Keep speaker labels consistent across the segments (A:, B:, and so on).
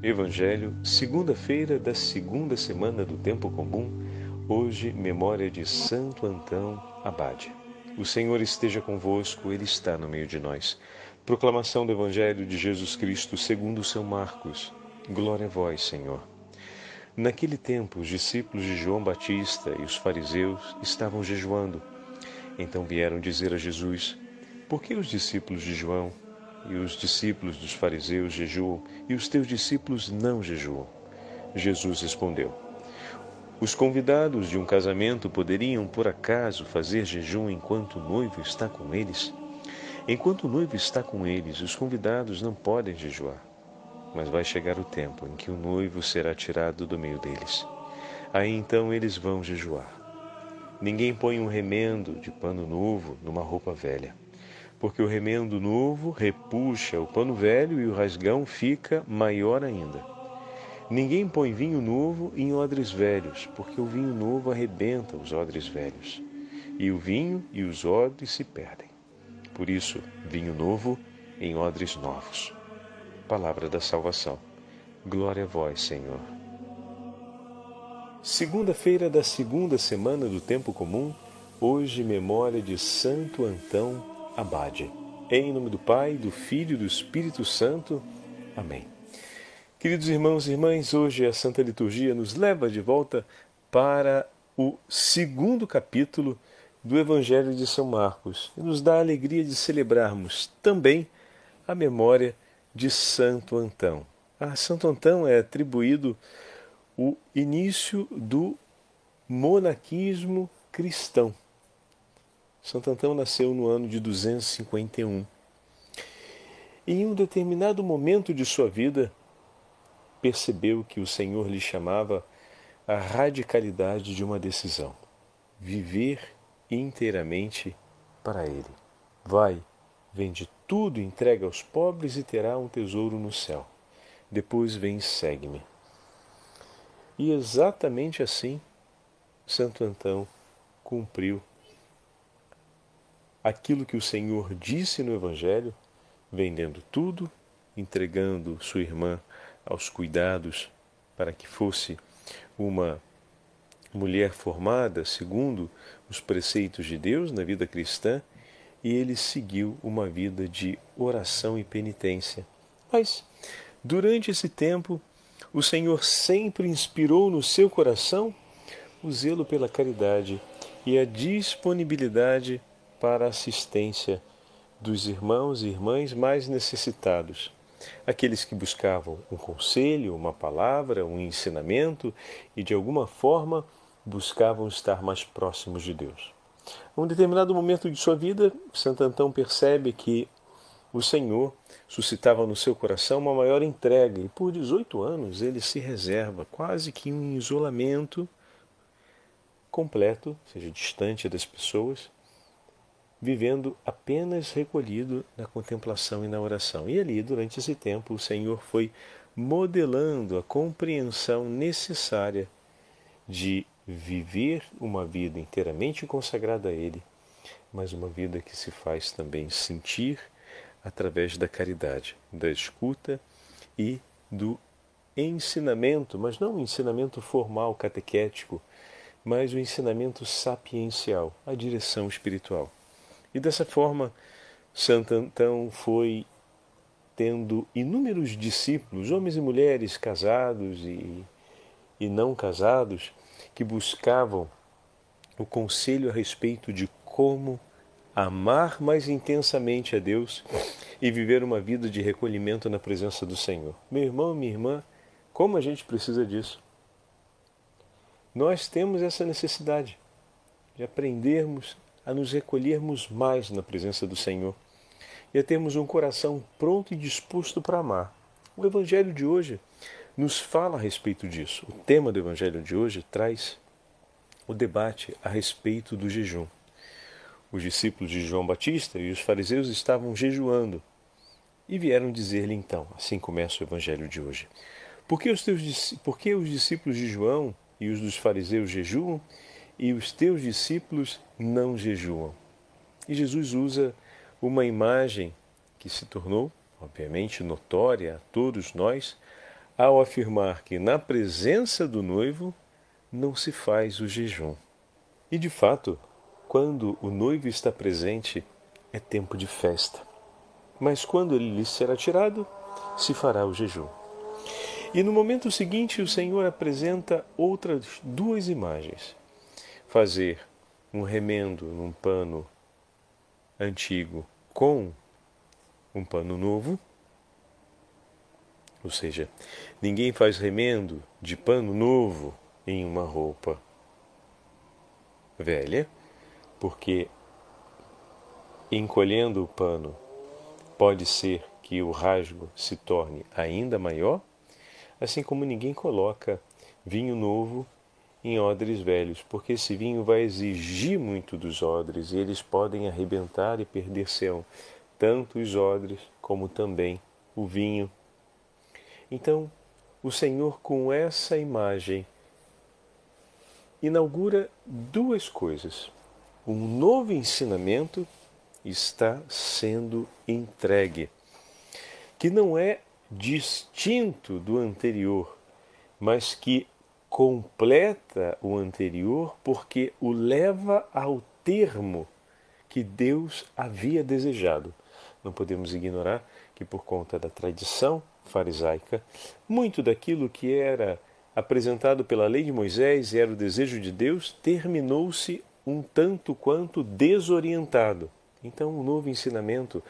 A: Evangelho, segunda-feira da segunda semana do Tempo Comum, hoje, memória de Santo Antão Abade. O Senhor esteja convosco, Ele está no meio de nós. Proclamação do Evangelho de Jesus Cristo segundo São Marcos. Glória a vós, Senhor. Naquele tempo, os discípulos de João Batista e os fariseus estavam jejuando. Então vieram dizer a Jesus: Por que os discípulos de João e os discípulos dos fariseus jejuam e os teus discípulos não jejuam? Jesus respondeu: Os convidados de um casamento poderiam, por acaso, fazer jejum enquanto o noivo está com eles? Enquanto o noivo está com eles, os convidados não podem jejuar. Mas vai chegar o tempo em que o noivo será tirado do meio deles. Aí então eles vão jejuar. Ninguém põe um remendo de pano novo numa roupa velha porque o remendo novo repuxa o pano velho e o rasgão fica maior ainda. Ninguém põe vinho novo em odres velhos, porque o vinho novo arrebenta os odres velhos, e o vinho e os odres se perdem. Por isso, vinho novo em odres novos. Palavra da salvação. Glória a vós, Senhor. Segunda-feira da segunda semana do tempo comum, hoje memória de Santo Antão Abade. Em nome do Pai, do Filho e do Espírito Santo. Amém. Queridos irmãos e irmãs, hoje a Santa Liturgia nos leva de volta para o segundo capítulo do Evangelho de São Marcos e nos dá a alegria de celebrarmos também a memória de Santo Antão. A Santo Antão é atribuído o início do monaquismo cristão. Santo Antão nasceu no ano de 251. E em um determinado momento de sua vida, percebeu que o Senhor lhe chamava a radicalidade de uma decisão: viver inteiramente para Ele. Vai, vende tudo, entrega aos pobres e terá um tesouro no céu. Depois vem e segue-me. E exatamente assim, Santo Antão cumpriu aquilo que o Senhor disse no Evangelho, vendendo tudo, entregando sua irmã aos cuidados para que fosse uma mulher formada segundo os preceitos de Deus na vida cristã, e ele seguiu uma vida de oração e penitência. Mas, durante esse tempo, o Senhor sempre inspirou no seu coração o zelo pela caridade e a disponibilidade para a assistência dos irmãos e irmãs mais necessitados, aqueles que buscavam um conselho, uma palavra, um ensinamento e de alguma forma buscavam estar mais próximos de Deus. A um determinado momento de sua vida, Santo Antão percebe que o Senhor suscitava no seu coração uma maior entrega e por 18 anos ele se reserva quase que em um isolamento completo, seja distante das pessoas, vivendo apenas recolhido na contemplação e na oração. E ali, durante esse tempo, o Senhor foi modelando a compreensão necessária de viver uma vida inteiramente consagrada a Ele, mas uma vida que se faz também sentir através da caridade, da escuta e do ensinamento, mas não o ensinamento formal catequético, mas o ensinamento sapiencial, a direção espiritual. E dessa forma, Santo Antão foi tendo inúmeros discípulos, homens e mulheres casados e, e não casados, que buscavam o conselho a respeito de como amar mais intensamente a Deus e viver uma vida de recolhimento na presença do Senhor. Meu irmão, minha irmã, como a gente precisa disso? Nós temos essa necessidade de aprendermos a nos recolhermos mais na presença do Senhor e a termos um coração pronto e disposto para amar. O Evangelho de hoje nos fala a respeito disso. O tema do Evangelho de hoje traz o debate a respeito do jejum. Os discípulos de João Batista e os fariseus estavam jejuando e vieram dizer-lhe então, assim começa o Evangelho de hoje: Por que os, teus, por que os discípulos de João e os dos fariseus jejuam e os teus discípulos não jejuam. E Jesus usa uma imagem que se tornou, obviamente, notória a todos nós ao afirmar que na presença do noivo não se faz o jejum. E de fato, quando o noivo está presente, é tempo de festa. Mas quando ele lhe será tirado, se fará o jejum. E no momento seguinte, o Senhor apresenta outras duas imagens: fazer um remendo num pano antigo com um pano novo, ou seja, ninguém faz remendo de pano novo em uma roupa velha, porque encolhendo o pano pode ser que o rasgo se torne ainda maior assim como ninguém coloca vinho novo em odres velhos, porque esse vinho vai exigir muito dos odres e eles podem arrebentar e perder-se-ão, tanto os odres como também o vinho. Então, o Senhor, com essa imagem, inaugura duas coisas. Um novo ensinamento está sendo entregue, que não é distinto do anterior, mas que completa o anterior porque o leva ao termo que Deus havia desejado. Não podemos ignorar que, por conta da tradição farisaica, muito daquilo que era apresentado pela lei de Moisés e era o desejo de Deus, terminou-se um tanto quanto desorientado. Então, um novo ensinamento,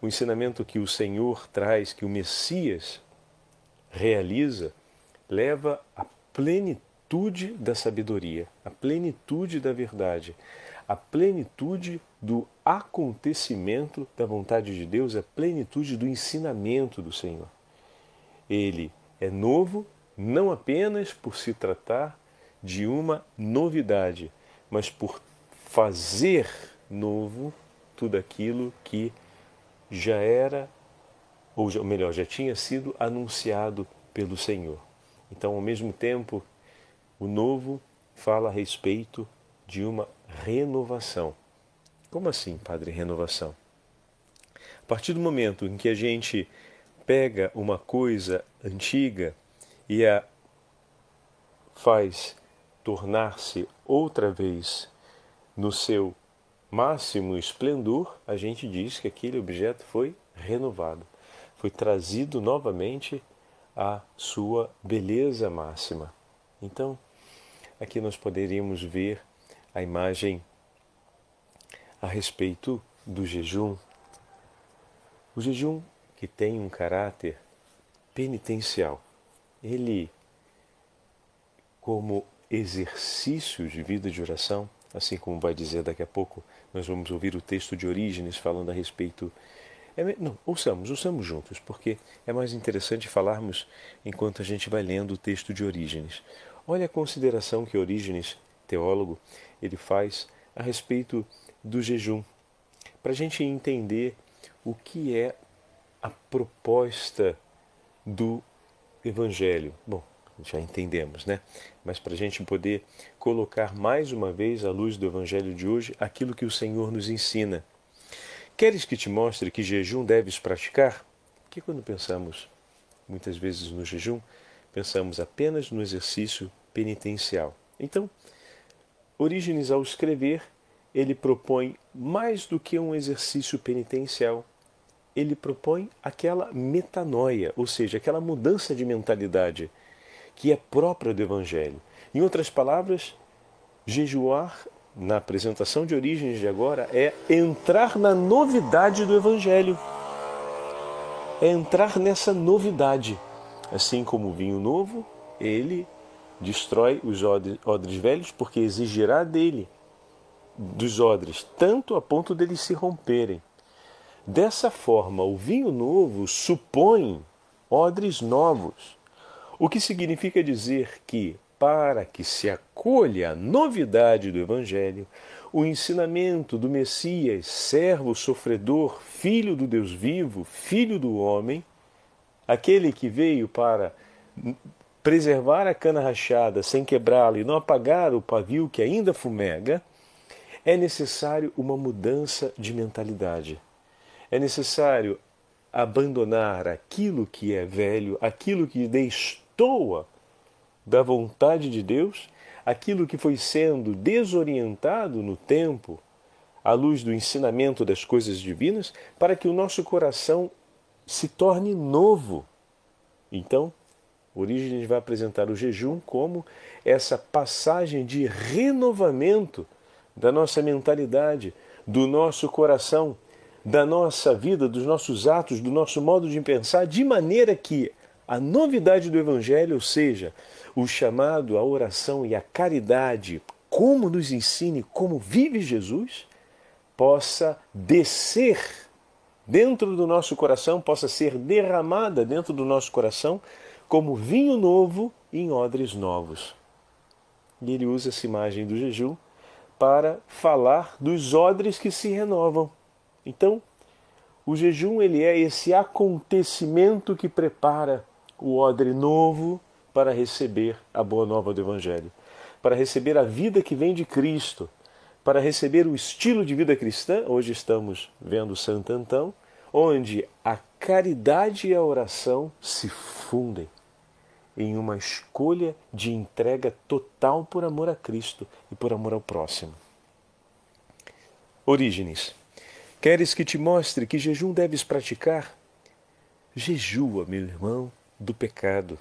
A: o ensinamento que o Senhor traz, que o Messias realiza, leva à plenitude da sabedoria, à plenitude da verdade, à plenitude do acontecimento da vontade de Deus, à plenitude do ensinamento do Senhor. Ele é novo não apenas por se tratar de uma novidade, mas por fazer novo tudo aquilo que já era, ou melhor, já tinha sido anunciado pelo Senhor. Então, ao mesmo tempo, o novo fala a respeito de uma renovação. Como assim, Padre, renovação? A partir do momento em que a gente pega uma coisa antiga e a faz tornar-se outra vez no seu máximo esplendor, a gente diz que aquele objeto foi renovado, foi trazido novamente à sua beleza máxima. Então, aqui nós poderíamos ver a imagem a respeito do jejum. O jejum que tem um caráter penitencial. Ele, como exercício de vida de oração, assim como vai dizer daqui a pouco, nós vamos ouvir o texto de Orígenes falando a respeito. É, não, ouçamos, ouçamos juntos, porque é mais interessante falarmos enquanto a gente vai lendo o texto de Orígenes. Olha a consideração que Orígenes, teólogo, ele faz a respeito do jejum, para a gente entender o que é a proposta do Evangelho. Bom, já entendemos, né? Mas para a gente poder colocar mais uma vez à luz do Evangelho de hoje aquilo que o Senhor nos ensina. Queres que te mostre que jejum deves praticar? Que quando pensamos muitas vezes no jejum, pensamos apenas no exercício penitencial. Então, Orígenes, ao escrever, ele propõe mais do que um exercício penitencial, ele propõe aquela metanoia, ou seja, aquela mudança de mentalidade que é própria do Evangelho. Em outras palavras, jejuar na apresentação de origens de agora é entrar na novidade do Evangelho. É entrar nessa novidade. Assim como o vinho novo, ele destrói os odres velhos porque exigirá dele, dos odres, tanto a ponto deles se romperem. Dessa forma, o vinho novo supõe odres novos o que significa dizer que, para que se acolha a novidade do Evangelho, o ensinamento do Messias, servo sofredor, filho do Deus vivo, filho do homem, aquele que veio para preservar a cana rachada sem quebrá-la e não apagar o pavio que ainda fumega, é necessário uma mudança de mentalidade. É necessário abandonar aquilo que é velho, aquilo que destoa da vontade de Deus, aquilo que foi sendo desorientado no tempo, à luz do ensinamento das coisas divinas, para que o nosso coração se torne novo. Então, Orígenes vai apresentar o jejum como essa passagem de renovamento da nossa mentalidade, do nosso coração, da nossa vida, dos nossos atos, do nosso modo de pensar, de maneira que a novidade do Evangelho, ou seja, o chamado à oração e à caridade, como nos ensine, como vive Jesus, possa descer dentro do nosso coração, possa ser derramada dentro do nosso coração como vinho novo em odres novos. E ele usa essa imagem do jejum para falar dos odres que se renovam. Então, o jejum ele é esse acontecimento que prepara o odre novo para receber a boa nova do evangelho, para receber a vida que vem de Cristo, para receber o estilo de vida cristã. Hoje estamos vendo Santo Antão, onde a caridade e a oração se fundem em uma escolha de entrega total por amor a Cristo e por amor ao próximo. Orígenes. Queres que te mostre que jejum deves praticar? Jejua, meu irmão, do pecado.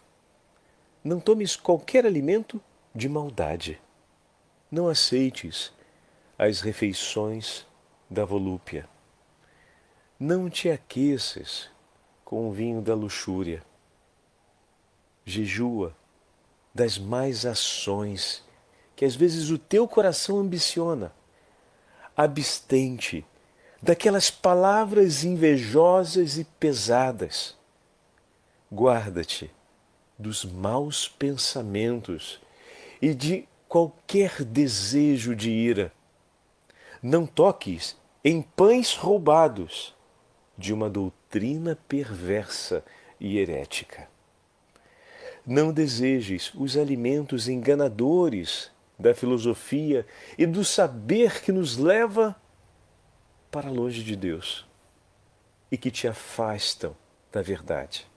A: Não tomes qualquer alimento de maldade. Não aceites as refeições da volúpia. Não te aqueças com o vinho da luxúria jejua das mais ações que às vezes o teu coração ambiciona. Abstente daquelas palavras invejosas e pesadas. Guarda-te dos maus pensamentos e de qualquer desejo de ira. Não toques em pães roubados de uma doutrina perversa e herética. Não desejes os alimentos enganadores da filosofia e do saber que nos leva para longe de Deus e que te afastam da verdade.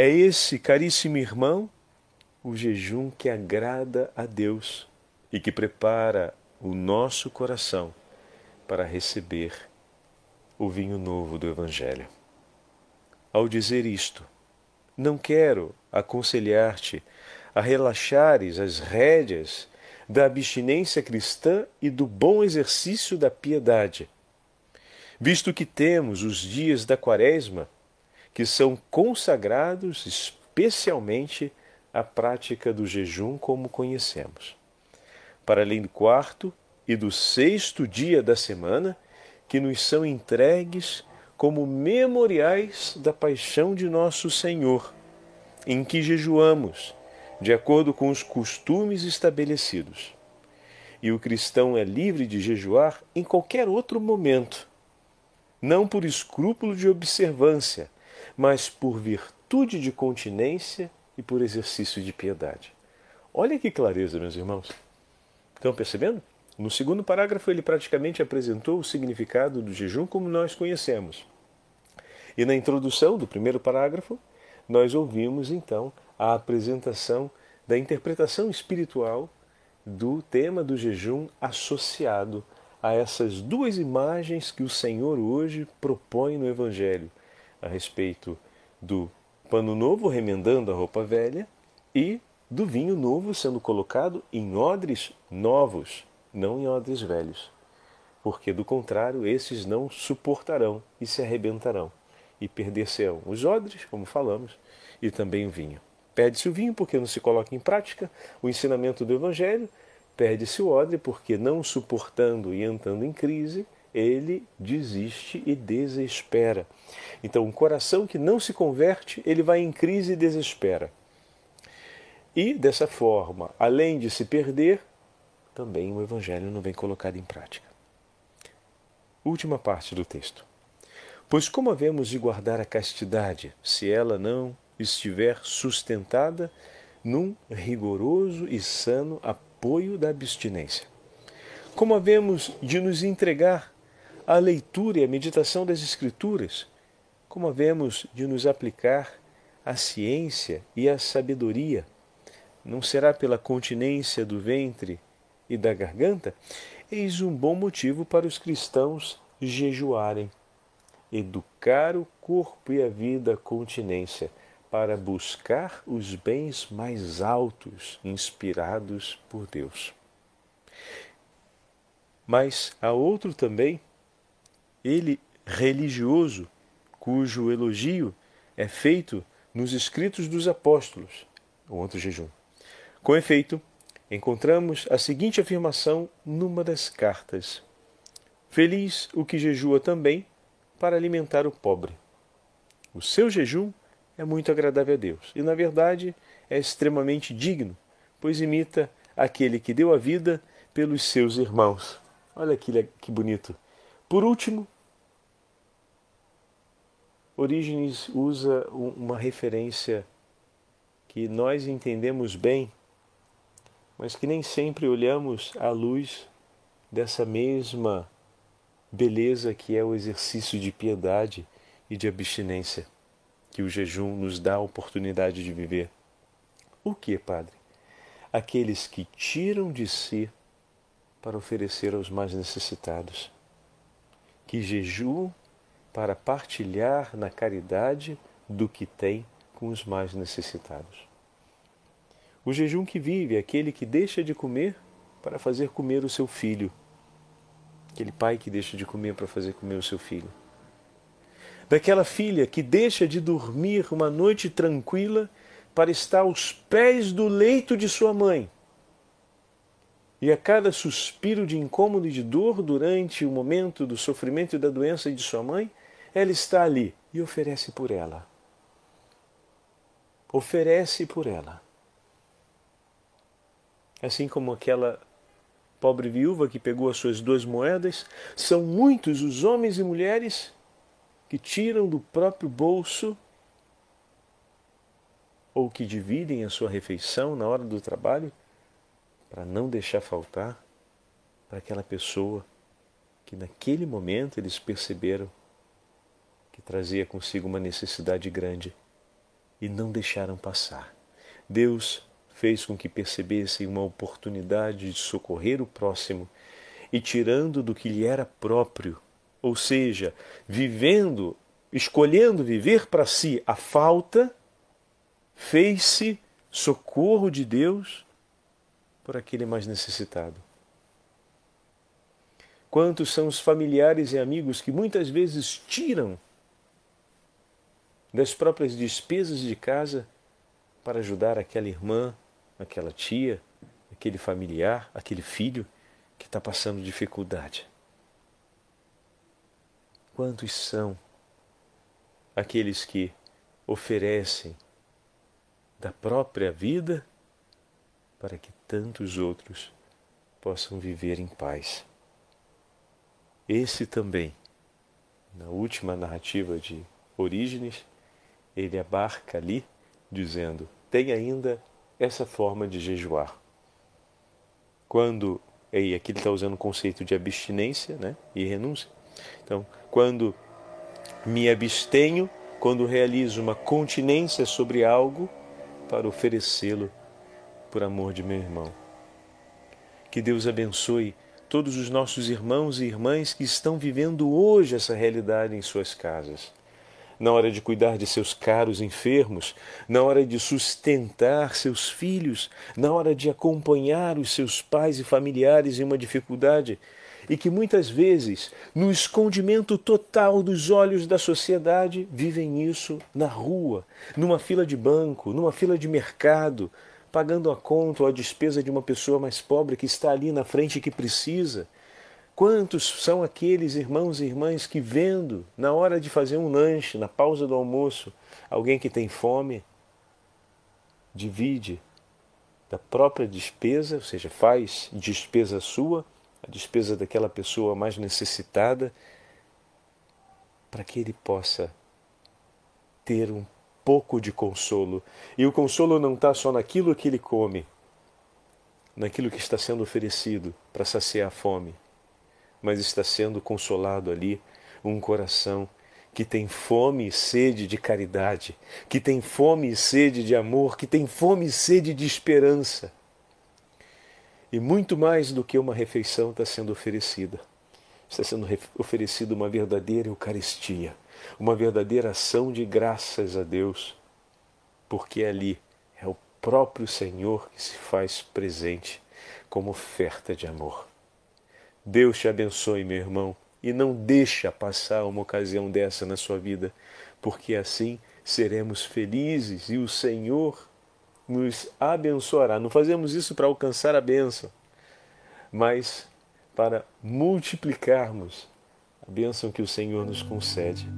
A: É esse, caríssimo irmão, o jejum que agrada a Deus e que prepara o nosso coração para receber o vinho novo do Evangelho. Ao dizer isto, não quero aconselhar-te a relaxares as rédeas da abstinência cristã e do bom exercício da piedade, visto que temos os dias da Quaresma, que são consagrados especialmente à prática do jejum como conhecemos. Para além do quarto e do sexto dia da semana, que nos são entregues como memoriais da paixão de nosso Senhor, em que jejuamos, de acordo com os costumes estabelecidos. E o cristão é livre de jejuar em qualquer outro momento, não por escrúpulo de observância, mas por virtude de continência e por exercício de piedade. Olha que clareza, meus irmãos. Estão percebendo? No segundo parágrafo, ele praticamente apresentou o significado do jejum como nós conhecemos. E na introdução do primeiro parágrafo, nós ouvimos então a apresentação da interpretação espiritual do tema do jejum associado a essas duas imagens que o Senhor hoje propõe no Evangelho a respeito do pano novo remendando a roupa velha e do vinho novo sendo colocado em odres novos não em odres velhos, porque do contrário esses não suportarão e se arrebentarão e perder-se-ão os odres, como falamos, e também o vinho. Perde-se o vinho porque não se coloca em prática o ensinamento do Evangelho, perde-se o odre porque, não suportando e entrando em crise, ele desiste e desespera. Então, um coração que não se converte, ele vai em crise e desespera. E, dessa forma, além de se perder, também o Evangelho não vem colocado em prática. Última parte do texto. Pois como havemos de guardar a castidade, se ela não estiver sustentada num rigoroso e sano apoio da abstinência? Como havemos de nos entregar à leitura e à meditação das Escrituras, como havemos de nos aplicar à ciência e à sabedoria? Não será pela continência do ventre e da garganta? Eis um bom motivo para os cristãos jejuarem. Educar o corpo e a vida à continência para buscar os bens mais altos inspirados por Deus. Mas há outro também, ele religioso, cujo elogio é feito nos escritos dos apóstolos, o outro jejum. Com efeito, encontramos a seguinte afirmação numa das cartas: Feliz o que jejua também para alimentar o pobre. O seu jejum é muito agradável a Deus e, na verdade, é extremamente digno, pois imita aquele que deu a vida pelos seus irmãos. Olha que, que bonito. Por último, Orígenes usa uma referência que nós entendemos bem, mas que nem sempre olhamos à luz dessa mesma beleza que é o exercício de piedade e de abstinência que o jejum nos dá a oportunidade de viver. O que, Padre? Aqueles que tiram de si para oferecer aos mais necessitados, que jejuam para partilhar na caridade do que tem com os mais necessitados. O jejum que vive é aquele que deixa de comer para fazer comer o seu filho. Aquele pai que deixa de comer para fazer comer o seu filho daquela filha que deixa de dormir uma noite tranquila para estar aos pés do leito de sua mãe. E a cada suspiro de incômodo e de dor durante o momento do sofrimento e da doença de sua mãe, ela está ali e oferece por ela. Oferece por ela. Assim como aquela pobre viúva que pegou as suas duas moedas, são muitos os homens e mulheres que tiram do próprio bolso ou que dividem a sua refeição na hora do trabalho para não deixar faltar para aquela pessoa que naquele momento eles perceberam que trazia consigo uma necessidade grande e não deixaram passar. Deus fez com que percebessem uma oportunidade de socorrer o próximo e tirando do que lhe era próprio ou seja, vivendo, escolhendo viver para si a falta, fez-se socorro de Deus por aquele mais necessitado. Quantos são os familiares e amigos que muitas vezes tiram das próprias despesas de casa para ajudar aquela irmã, aquela tia, aquele familiar, aquele filho que está passando dificuldade. Quantos são aqueles que oferecem da própria vida para que tantos outros possam viver em paz? Esse também, na última narrativa de Orígenes, ele abarca ali dizendo: tem ainda essa forma de jejuar. Quando, e aqui ele está usando o conceito de abstinência né, e renúncia. Então, quando me abstenho, quando realizo uma continência sobre algo para oferecê-lo por amor de meu irmão. Que Deus abençoe todos os nossos irmãos e irmãs que estão vivendo hoje essa realidade em suas casas. Na hora de cuidar de seus caros enfermos, na hora de sustentar seus filhos, na hora de acompanhar os seus pais e familiares em uma dificuldade, e que muitas vezes, no escondimento total dos olhos da sociedade, vivem isso na rua, numa fila de banco, numa fila de mercado, pagando a conta ou a despesa de uma pessoa mais pobre que está ali na frente e que precisa. Quantos são aqueles irmãos e irmãs que, vendo, na hora de fazer um lanche, na pausa do almoço, alguém que tem fome, divide da própria despesa, ou seja, faz despesa sua a despesa daquela pessoa mais necessitada, para que ele possa ter um pouco de consolo. E o consolo não está só naquilo que ele come, naquilo que está sendo oferecido para saciar a fome, mas está sendo consolado ali um coração que tem fome e sede de caridade, que tem fome e sede de amor, que tem fome e sede de esperança. E muito mais do que uma refeição está sendo oferecida. Está sendo oferecida uma verdadeira Eucaristia, uma verdadeira ação de graças a Deus, porque ali é o próprio Senhor que se faz presente como oferta de amor. Deus te abençoe, meu irmão, e não deixa passar uma ocasião dessa na sua vida, porque assim seremos felizes e o Senhor nos abençoará. Não fazemos isso para alcançar a bênção, mas para multiplicarmos a bênção que o Senhor nos concede.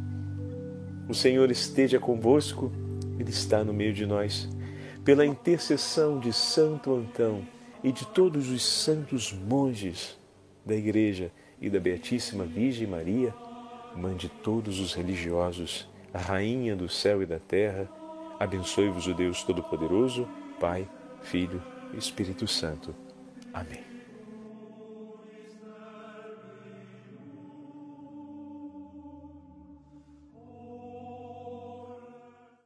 A: O Senhor esteja convosco, Ele está no meio de nós. Pela intercessão de Santo Antão e de todos os santos monges da Igreja e da Beatíssima Virgem Maria, Mãe de todos os religiosos, a Rainha do céu e da terra, Abençoe-vos o Deus Todo-Poderoso, Pai, Filho e Espírito Santo. Amém.